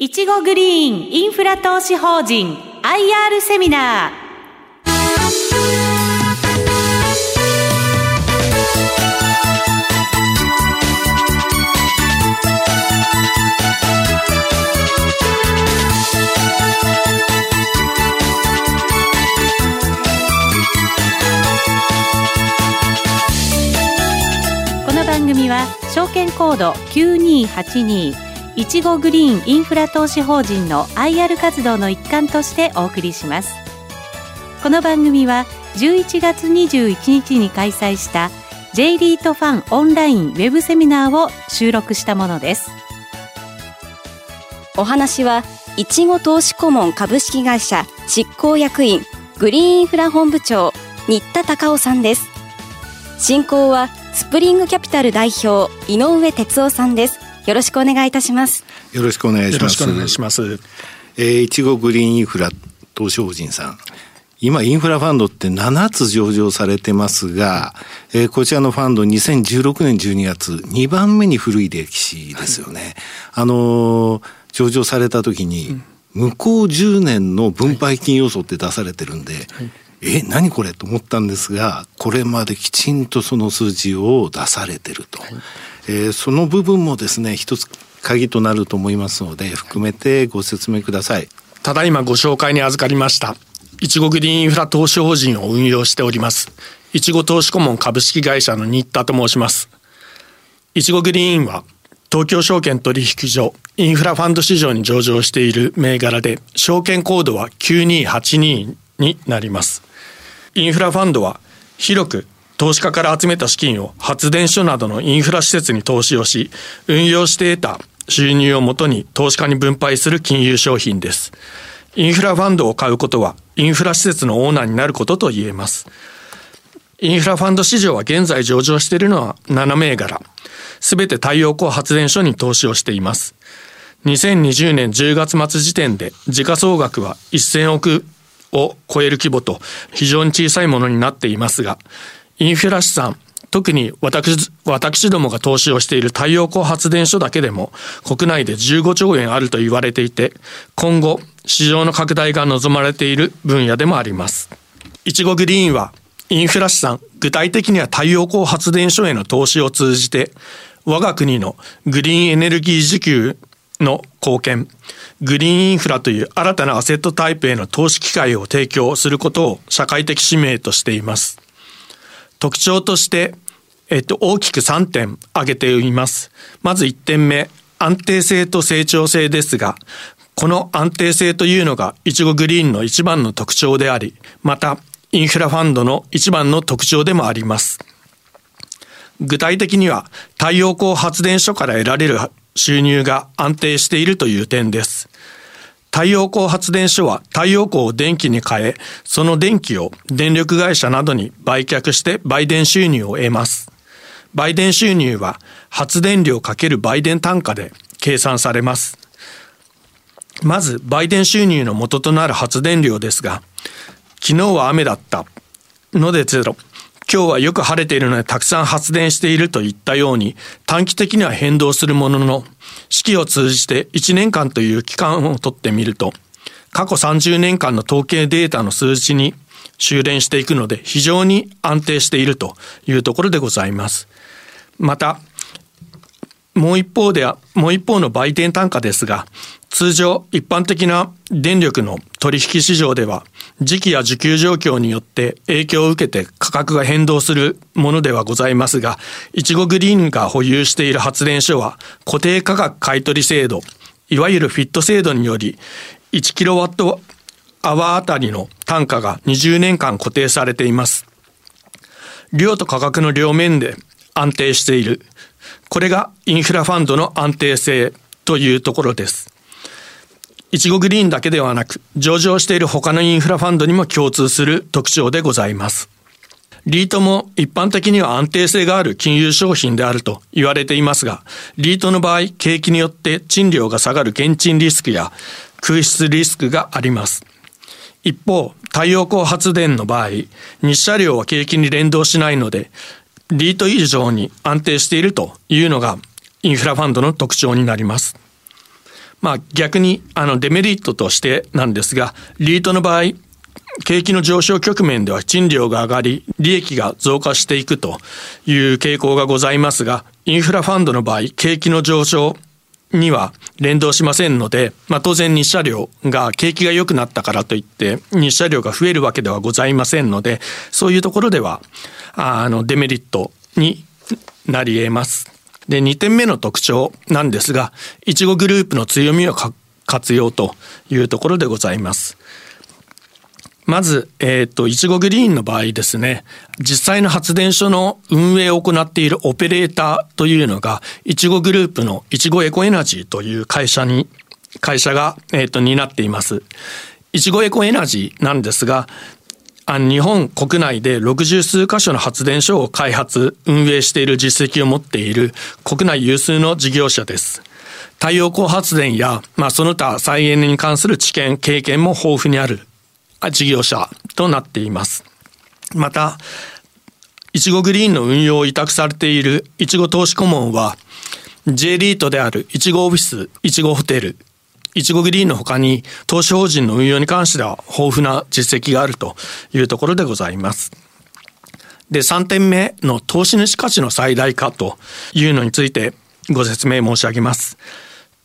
いちごグリーンインフラ投資法人 IR セミナー。この番組は証券コード9282いちごグリーンインフラ投資法人の IR 活動の一環としてお送りします。この番組は11月21日に開催した J リートファンオンラインウェブセミナーを収録したものです。お話はいちご投資顧問株式会社執行役員グリーンインフラ本部長新田隆夫さんです。進行はスプリングキャピタル代表井上哲夫さんです。よろしくお願いいたします。よろしくお願いします。よろしくお願いします。えー、いちごグリーンインフラ投資法人さん。今インフラファンドって7つ上場されてますが、えー、こちらのファンド2016年12月2番目に古い歴史ですよね、はい、あのー、上場された時に、向こう10年の分配金要素って出されてるんで、はいはい。え、何これと思ったんですが、これまできちんとその数字を出されてると。はい、えー、その部分もですね、一つ鍵となると思いますので、含めてご説明ください。ただいまご紹介に預かりました。いちごグリーンインフラ投資法人を運用しております。いちご投資顧問株式会社の新田と申します。いちごグリーンは東京証券取引所インフラファンド市場に上場している銘柄で証券コードは9282になります。インフラファンドは広く投資家から集めた資金を発電所などのインフラ施設に投資をし、運用して得た収入をもとに投資家に分配する金融商品です。インフラファンドを買うことは、インフラ施設のオーナーになることと言えます。インフラファンド市場は現在上場しているのは7銘柄。すべて太陽光発電所に投資をしています。2020年10月末時点で時価総額は1000億を超える規模と非常に小さいものになっていますが、インフラ資産、特に私、私どもが投資をしている太陽光発電所だけでも国内で15兆円あると言われていて、今後市場の拡大が望まれている分野でもあります。いちごグリーンはインフラ資産、具体的には太陽光発電所への投資を通じて、我が国のグリーンエネルギー需給の貢献、グリーンインフラという新たなアセットタイプへの投資機会を提供することを社会的使命としています。特徴として、えっと、大きく3点挙げています。まず1点目、安定性と成長性ですが、この安定性というのが、いちごグリーンの一番の特徴であり、また、インフラファンドの一番の特徴でもあります。具体的には、太陽光発電所から得られる収入が安定しているという点です。太陽光発電所は太陽光を電気に変え、その電気を電力会社などに売却して売電収入を得ます。売電収入は発電量かける売電単価で計算されます。まず売電収入の元となる発電量ですが、昨日は雨だったのでゼロ。今日はよく晴れているのでたくさん発電しているといったように短期的には変動するものの四季を通じて1年間という期間をとってみると過去30年間の統計データの数値に修練していくので非常に安定しているというところでございます。またもう一方では、もう一方の売店単価ですが、通常一般的な電力の取引市場では時期や需給状況によって影響を受けて価格が変動するものではございますが、いちごグリーンが保有している発電所は固定価格買取制度、いわゆるフィット制度により1キロワットアワーあたりの単価が20年間固定されています。量と価格の両面で安定している。これがインフラファンドの安定性というところです。いちごグリーンだけではなく、上場している他のインフラファンドにも共通する特徴でございます。リートも一般的には安定性がある金融商品であると言われていますが、リートの場合、景気によって賃料が下がる現賃リスクや空室リスクがあります。一方、太陽光発電の場合、日射量は景気に連動しないので、リート以上に安定しているというのがインフラファンドの特徴になります。まあ逆にあのデメリットとしてなんですが、リートの場合、景気の上昇局面では賃料が上がり、利益が増加していくという傾向がございますが、インフラファンドの場合、景気の上昇には連動しませんので、まあ、当然日射量が景気が良くなったからといって日射量が増えるわけではございませんのでそういうところではあのデメリットになり得ます。で2点目の特徴なんですがいちごグループの強みを活用というところでございます。まず、えっ、ー、と、いちごグリーンの場合ですね、実際の発電所の運営を行っているオペレーターというのが、いちごグループのいちごエコエナジーという会社に、会社が、えっ、ー、と、担っています。いちごエコエナジーなんですが、日本国内で60数箇所の発電所を開発、運営している実績を持っている国内有数の事業者です。太陽光発電や、まあ、その他再エネに関する知見、経験も豊富にある事業者となっています。また、いちごグリーンの運用を委託されているいちご投資顧問は、J リートであるいちごオフィス、いちごホテル、いちごグリーンの他に投資法人の運用に関しては豊富な実績があるというところでございます。で、3点目の投資主価値の最大化というのについてご説明申し上げます。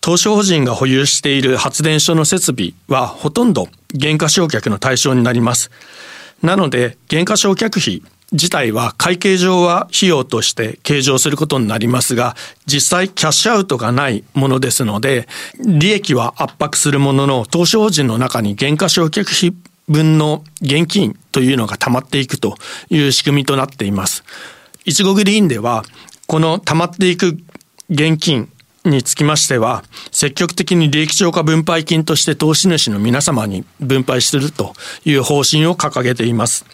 投資法人が保有している発電所の設備はほとんど減価償却の対象になります。なので、減価償却費自体は会計上は費用として計上することになりますが、実際キャッシュアウトがないものですので、利益は圧迫するものの、投資法人の中に減価償却費分の現金というのが溜まっていくという仕組みとなっています。いちごグリーンでは、この溜まっていく現金につきましては、積極的に利益超過分配金として投資主の皆様に分配するという方針を掲げています。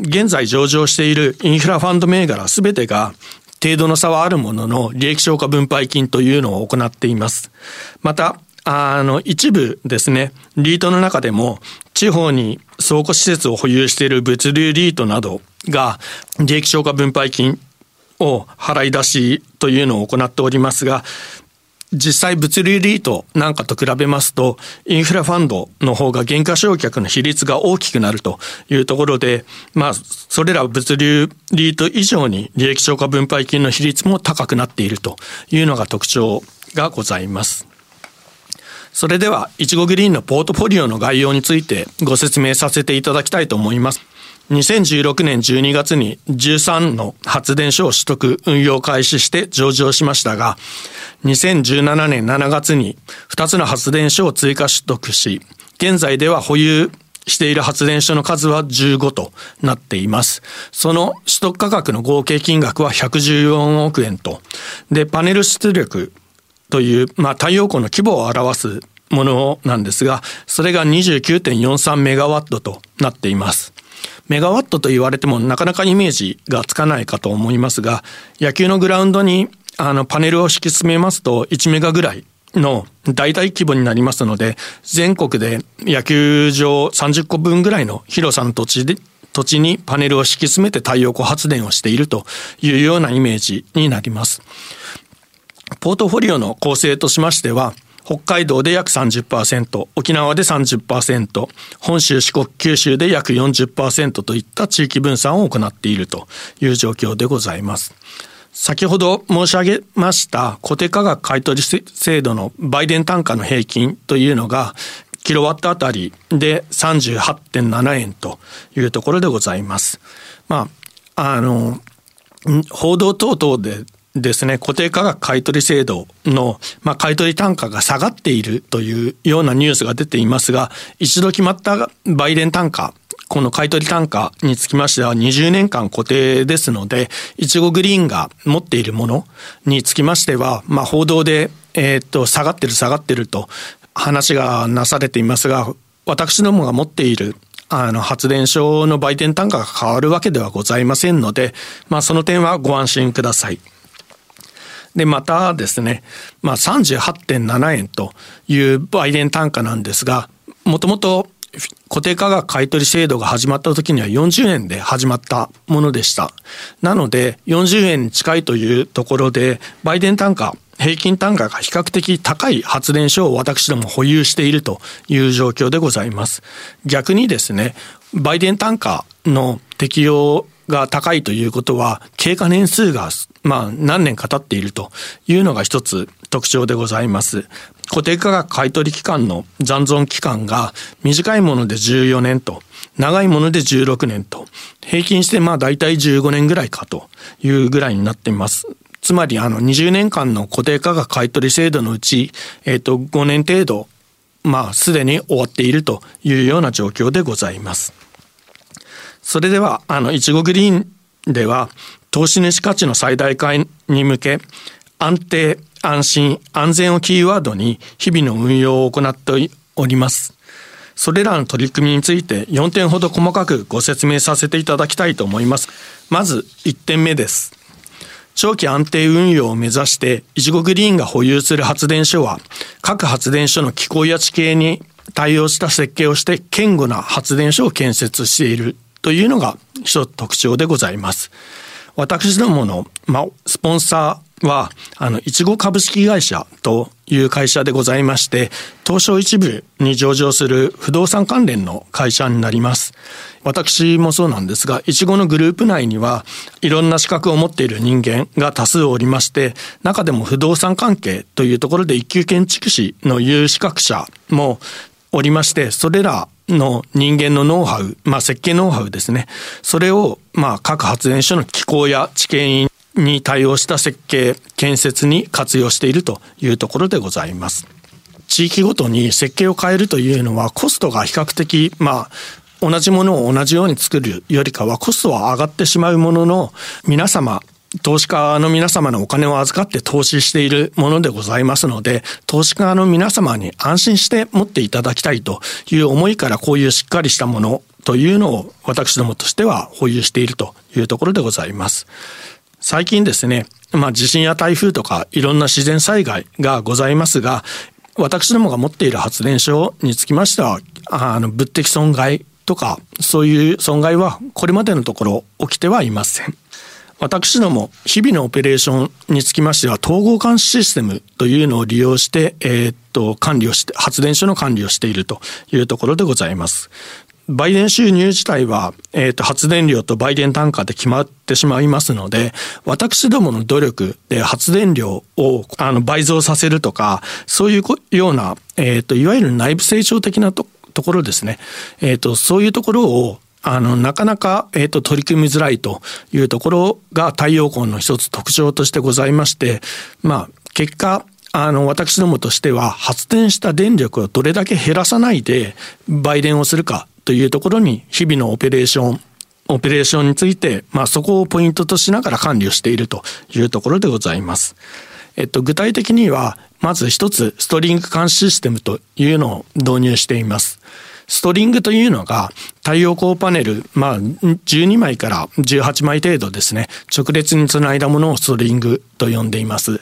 現在上場しているインフラファンド銘柄すべてが程度の差はあるものの利益超過分配金というのを行っています。また、あの、一部ですね、リートの中でも地方に倉庫施設を保有している物流リートなどが利益超過分配金を払い出しというのを行っておりますが、実際物流リートなんかと比べますと、インフラファンドの方が原価償却の比率が大きくなるというところで、まあ、それら物流リート以上に利益超過分配金の比率も高くなっているというのが特徴がございます。それでは、いちごグリーンのポートフォリオの概要についてご説明させていただきたいと思います。2016年12月に13の発電所を取得運用開始して上場しましたが、2017年7月に2つの発電所を追加取得し、現在では保有している発電所の数は15となっています。その取得価格の合計金額は114億円と。で、パネル出力という、まあ、太陽光の規模を表すものなんですが、それが29.43メガワットとなっています。メガワットと言われてもなかなかイメージがつかないかと思いますが、野球のグラウンドにあのパネルを敷き詰めますと1メガぐらいの大々規模になりますので、全国で野球場30個分ぐらいの広さの土地で、土地にパネルを敷き詰めて太陽光発電をしているというようなイメージになります。ポートフォリオの構成としましては、北海道で約30%、沖縄で30%、本州、四国、九州で約40%といった地域分散を行っているという状況でございます。先ほど申し上げました固定価格買取制度の売電単価の平均というのがキロワットあたりで38.7円というところでございます。まあ、あの、報道等々でですね、固定価格買取制度の、まあ、買取単価が下がっているというようなニュースが出ていますが、一度決まった売電単価、この買取単価につきましては20年間固定ですので、いちごグリーンが持っているものにつきましては、まあ、報道で、えっと、下がってる下がってると話がなされていますが、私どもが持っているあの、発電所の売電単価が変わるわけではございませんので、まあ、その点はご安心ください。で、またですね、まあ38.7円という売電単価なんですが、もともと固定価格買取制度が始まった時には40円で始まったものでした。なので、40円に近いというところで、売電単価平均単価が比較的高い発電所を私ども保有しているという状況でございます。逆にですね、売電単価の適用が高いということは、経過年数が、まあ、何年か経っているというのが一つ特徴でございます。固定価格買取期間の残存期間が短いもので14年と、長いもので16年と、平均してまあ大体15年ぐらいかというぐらいになっています。つまりあの20年間の固定価格買取制度のうち、えっ、ー、と5年程度、まあすでに終わっているというような状況でございます。それでは、あの、いちごグリーンでは、投資主価値の最大化に向け、安定、安心、安全をキーワードに日々の運用を行っております。それらの取り組みについて4点ほど細かくご説明させていただきたいと思います。まず1点目です。長期安定運用を目指して、いちごグリーンが保有する発電所は、各発電所の気候や地形に対応した設計をして、堅固な発電所を建設しているというのが一つ特徴でございます。私どもの、ま、スポンサーは、あの、いちご株式会社という会社でございまして、東証一部に上場する不動産関連の会社になります。私もそうなんですが、いちごのグループ内には、いろんな資格を持っている人間が多数おりまして、中でも不動産関係というところで一級建築士の有資格者もおりまして、それらの人間のノウハウ、まあ設計ノウハウですね。それを、まあ各発電所の気候や地形に対応した設計、建設に活用しているというところでございます。地域ごとに設計を変えるというのはコストが比較的、まあ、同じものを同じように作るよりかはコストは上がってしまうものの皆様投資家の皆様のお金を預かって投資しているものでございますので、投資家の皆様に安心して持っていただきたいという思いからこういうしっかりしたものというのを私どもとしては保有しているというところでございます。最近ですね、まあ地震や台風とかいろんな自然災害がございますが、私どもが持っている発電所につきましては、あの、物的損害とか、そういう損害はこれまでのところ起きてはいません。私ども日々のオペレーションにつきましては統合監視システムというのを利用して、えー、っと管理をして発電所の管理をしているというところでございます。売電収入自体は、えっ、ー、と、発電量と売電単価で決まってしまいますので、私どもの努力で発電量を、あの、倍増させるとか、そういうような、えっ、ー、と、いわゆる内部成長的なとところですね。えっ、ー、と、そういうところを、あの、なかなか、えっ、ー、と、取り組みづらいというところが太陽光の一つ特徴としてございまして、まあ、結果、あの、私どもとしては発電した電力をどれだけ減らさないで売電をするかというところに日々のオペレーション、オペレーションについて、まあそこをポイントとしながら管理をしているというところでございます。えっと、具体的には、まず一つ、ストリング監視システムというのを導入しています。ストリングというのが太陽光パネル、まあ、12枚から18枚程度ですね、直列につないだものをストリングと呼んでいます。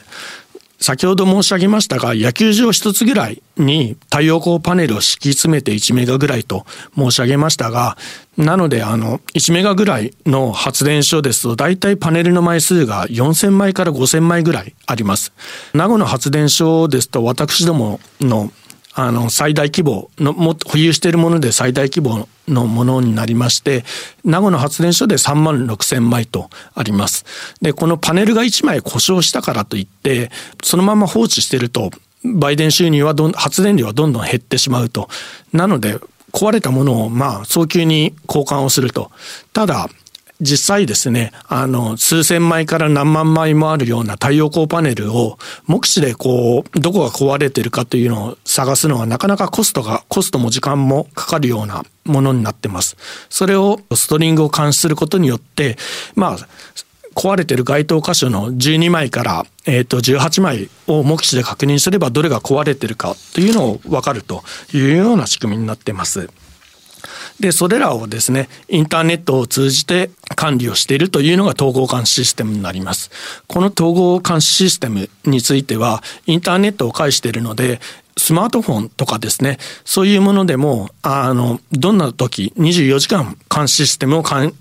先ほど申し上げましたが、野球場一つぐらいに太陽光パネルを敷き詰めて1メガぐらいと申し上げましたが、なので、あの、1メガぐらいの発電所ですと、大体パネルの枚数が4000枚から5000枚ぐらいあります。名護の発電所ですと、私どものあの、最大規模の、も保有しているもので最大規模のものになりまして、名護の発電所で3万6千枚とあります。で、このパネルが1枚故障したからといって、そのまま放置してると、売電収入はどん、発電量はどんどん減ってしまうと。なので、壊れたものを、まあ、早急に交換をすると。ただ、実際ですね、あの、数千枚から何万枚もあるような太陽光パネルを目視でこう、どこが壊れてるかというのを探すのはなかなかコストが、コストも時間もかかるようなものになってます。それをストリングを監視することによって、まあ、壊れてる該当箇所の12枚から、えっ、と、18枚を目視で確認すればどれが壊れてるかというのを分かるというような仕組みになってます。で、それらをですね、インターネットを通じて管理をしているというのが統合監視システムになります。この統合監視システムについては、インターネットを介しているので、スマートフォンとかですね、そういうものでも、あの、どんな時、24時間監視システムを管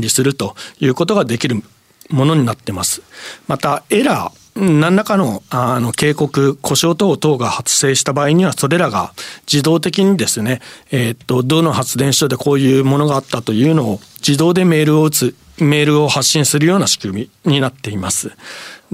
理するということができるものになってます。また、エラー、何らかのあの警告、故障等々が発生した場合には、それらが自動的にですね、えー、っと、どの発電所でこういうものがあったというのを自動でメールを打つ、メールを発信するような仕組みになっています。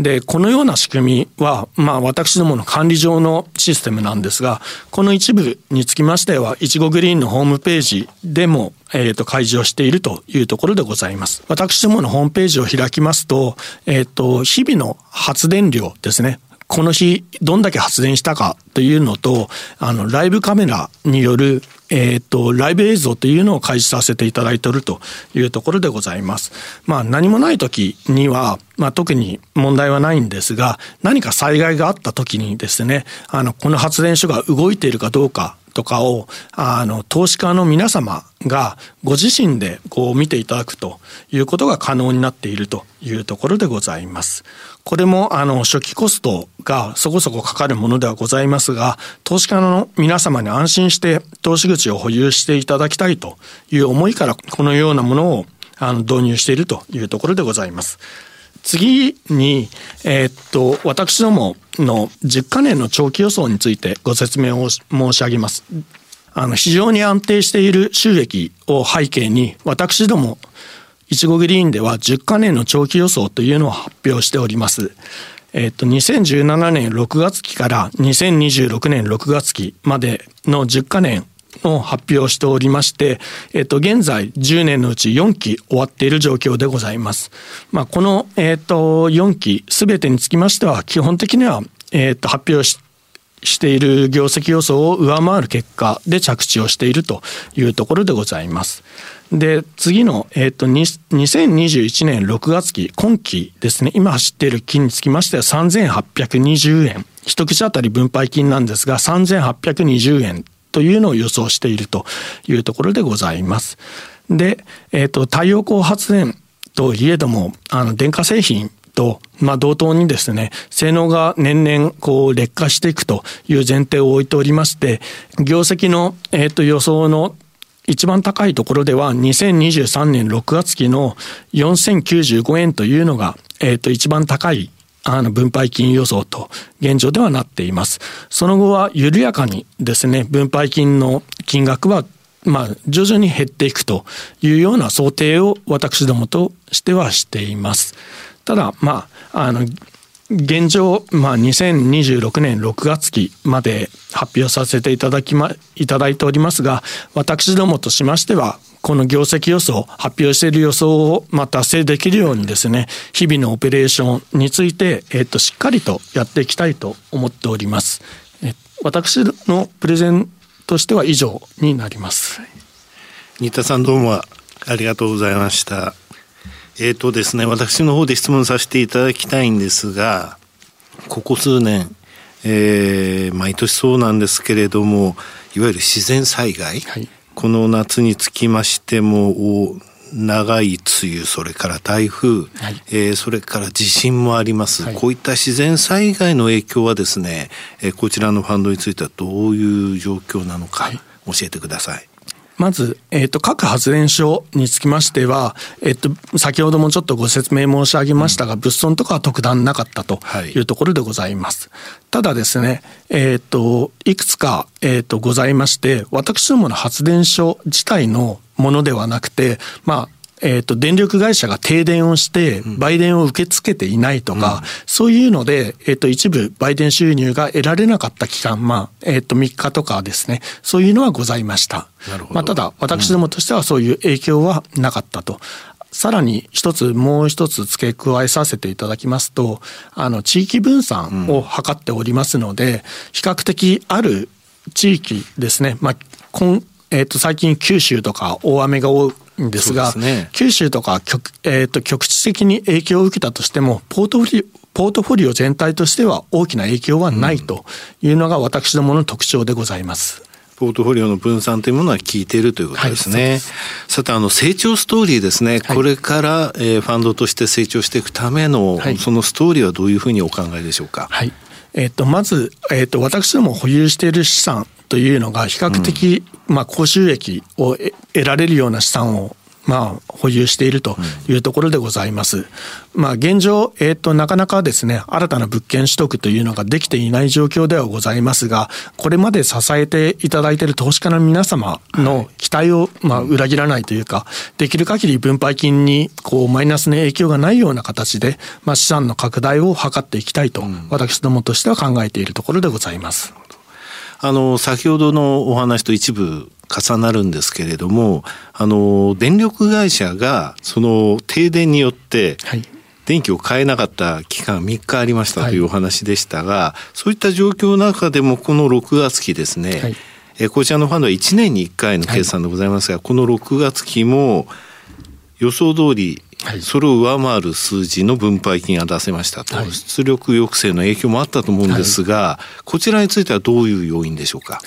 で、このような仕組みは、まあ私どもの管理上のシステムなんですが、この一部につきましては、いちごグリーンのホームページでも、えっ、ー、と、開示をしているというところでございます。私どものホームページを開きますと、えっ、ー、と、日々の発電量ですね。この日どんだけ発電したかというのと、あの、ライブカメラによる、えっ、ー、と、ライブ映像というのを開示させていただいているというところでございます。まあ、何もない時には、まあ、特に問題はないんですが、何か災害があった時にですね、あの、この発電所が動いているかどうかとかを、あの、投資家の皆様がご自身でこう見ていただくということが可能になっているというところでございます。これもあの初期コストがそこそこかかるものではございますが、投資家の皆様に安心して投資口を保有していただきたいという思いからこのようなものをあの導入しているというところでございます。次に、えー、っと、私どもの10カ年の長期予想についてご説明を申し上げます。あの、非常に安定している収益を背景に、私どもいちごグリーンでは10カ年の長期予想というのを発表しております。えっと、2017年6月期から2026年6月期までの10カ年を発表しておりまして、えっと、現在10年のうち4期終わっている状況でございます。まあ、この、えっと、4期すべてにつきましては、基本的には、えっと、発表ししている業績予想を上回る結果で着地をしているというところでございます。で、次の、えっ、ー、と、2021年6月期、今期ですね、今走っている期につきましては3820円。一口当たり分配金なんですが、3820円というのを予想しているというところでございます。で、えっ、ー、と、太陽光発電といえども、あの、電化製品と、まあ、同等にですね、性能が年々こう劣化していくという前提を置いておりまして、業績の、えっ、ー、と、予想の一番高いところでは2023年6月期の4095円というのが、えっ、ー、と、一番高いあの分配金予想と現状ではなっています。その後は緩やかにですね、分配金の金額はまあ、徐々に減っていくというような想定を私どもとしてはしています。ただ、まあ、あの、現状、まあ、2026年6月期まで発表させていただきま、いただいておりますが、私どもとしましては、この業績予想、発表している予想を、まあ、達成できるようにですね、日々のオペレーションについて、えっと、しっかりとやっていきたいと思っております。私のプレゼンとしては以上になります。新田さんどうもありがとうございました。えっ、ー、とですね、私の方で質問させていただきたいんですが、ここ数年、えー、毎年そうなんですけれども、いわゆる自然災害、はい、この夏につきましても、長い梅雨、それから台風、はい、えー、それから地震もあります、はい、こういった自然災害の影響はですね、えー、こちらのファンドについてはどういう状況なのか、教えてください。まず、えっ、ー、と、各発電所につきましては、えっ、ー、と、先ほどもちょっとご説明申し上げましたが、うん、物損とかは特段なかったというところでございます。はい、ただですね、えっ、ー、と、いくつか、えっ、と、ございまして、私どもの発電所自体のものではなくて、まあ、えっ、ー、と、電力会社が停電をして、売電を受け付けていないとか、うん、そういうので、えっ、ー、と、一部売電収入が得られなかった期間、まあ、えっ、ー、と、3日とかですね、そういうのはございました。なるほど。まあ、ただ、私どもとしてはそういう影響はなかったと。うんさらに一つ、もう一つ付け加えさせていただきますと、あの、地域分散を図っておりますので、比較的ある地域ですね、まあ、今えっ、ー、と、最近九州とか大雨が多いんですが、すね、九州とか局,、えーと、局地的に影響を受けたとしても、ポートフォリオ、ポートフォリオ全体としては大きな影響はないというのが私どもの特徴でございます。ポートフォリオの分散というものは効いているということですね。はい、さて、あの、成長ストーリーですね。はい、これから、えー、ファンドとして成長していくための、はい、そのストーリーはどういうふうにお考えでしょうか？はい。えっ、ー、と、まず、えっ、ー、と、私ども保有している資産というのが比較的、うん、まあ、高収益を得られるような資産をまあ、保有しているというところでございます。まあ、現状、えっ、ー、と、なかなかですね、新たな物件取得というのができていない状況ではございますが、これまで支えていただいている投資家の皆様の期待を、まあ、裏切らないというか、できる限り分配金に、こう、マイナスの影響がないような形で、まあ、資産の拡大を図っていきたいと、私どもとしては考えているところでございます。あの、先ほどのお話と一部重なるんですけれども、あの、電力会社が、その停電によって、電気を買えなかった期間3日ありましたというお話でしたが、はい、そういった状況の中でもこの6月期ですね、はい、えこちらのファンドは1年に1回の決算でございますが、はい、この6月期も予想通りそれを上回る数字の分配金が出せましたと、出力抑制の影響もあったと思うんですが、こちらについてはどういう要因でしょうか？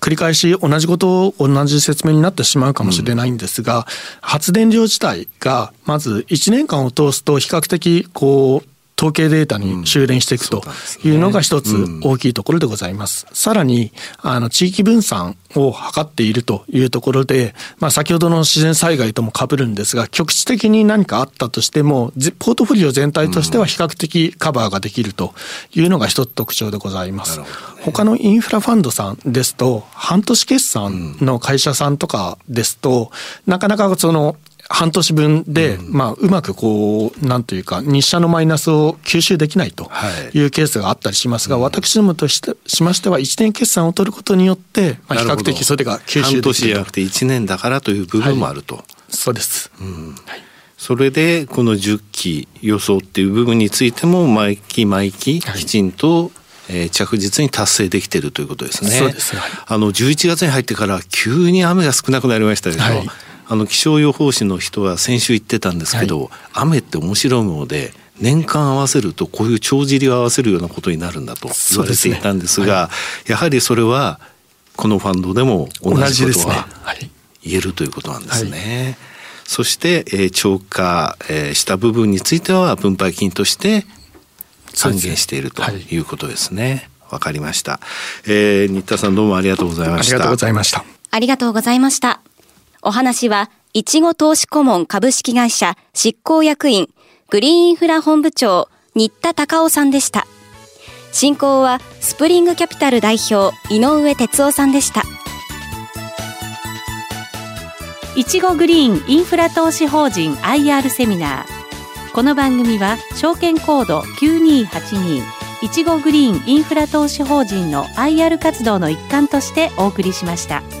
繰り返し同じことを同じ説明になってしまうかもしれないんですが、うん、発電量自体がまず1年間を通すと比較的こう統計データに修練していくというのが一つ大きいところでございます。さらに、あの、地域分散を図っているというところで、まあ、先ほどの自然災害とも被るんですが、局地的に何かあったとしても、ポートフォリオ全体としては比較的カバーができるというのが一つ特徴でございます。他のインフラファンドさんですと、半年決算の会社さんとかですと、なかなかその半年分で、うん、まあ、うまくこう、なんというか、日射のマイナスを吸収できないとい。うケースがあったりしますが、はい、私どもとしてしましては、1年決算を取ることによって、まあ、比較的それが吸収できる。半年じゃなくて1年だからという部分もあると。はい、そうです。うん。はい。それでこの10期予想っていう部分についても毎期毎期きちんと、え着実に達成できているということですね。そうです、はい、あの11月に入ってから急に雨が少なくなりましたでしょ。はいあの気象予報士の人は先週言ってたんですけど、はい、雨って面白いもので年間合わせるとこういう帳尻を合わせるようなことになるんだと言われていたんですが、ねはい、やはりそれはこのファンドでも同じことは言えるということなんですね。そして、えー、超過、えー、した部分については分配金として還元しているということですね。わ、かりました。えー、新田さんどうもありがとうございました。ありがとうございました。ありがとうございました。お話は、いちご投資顧問株式会社執行役員グリーンインフラ本部長新田隆夫さんでした。進行はスプリングキャピタル代表井上哲夫さんでした。いちごグリーンインフラ投資法人 IR セミナー。この番組は証券コード9282いちごグリーンインフラ投資法人の IR 活動の一環としてお送りしました。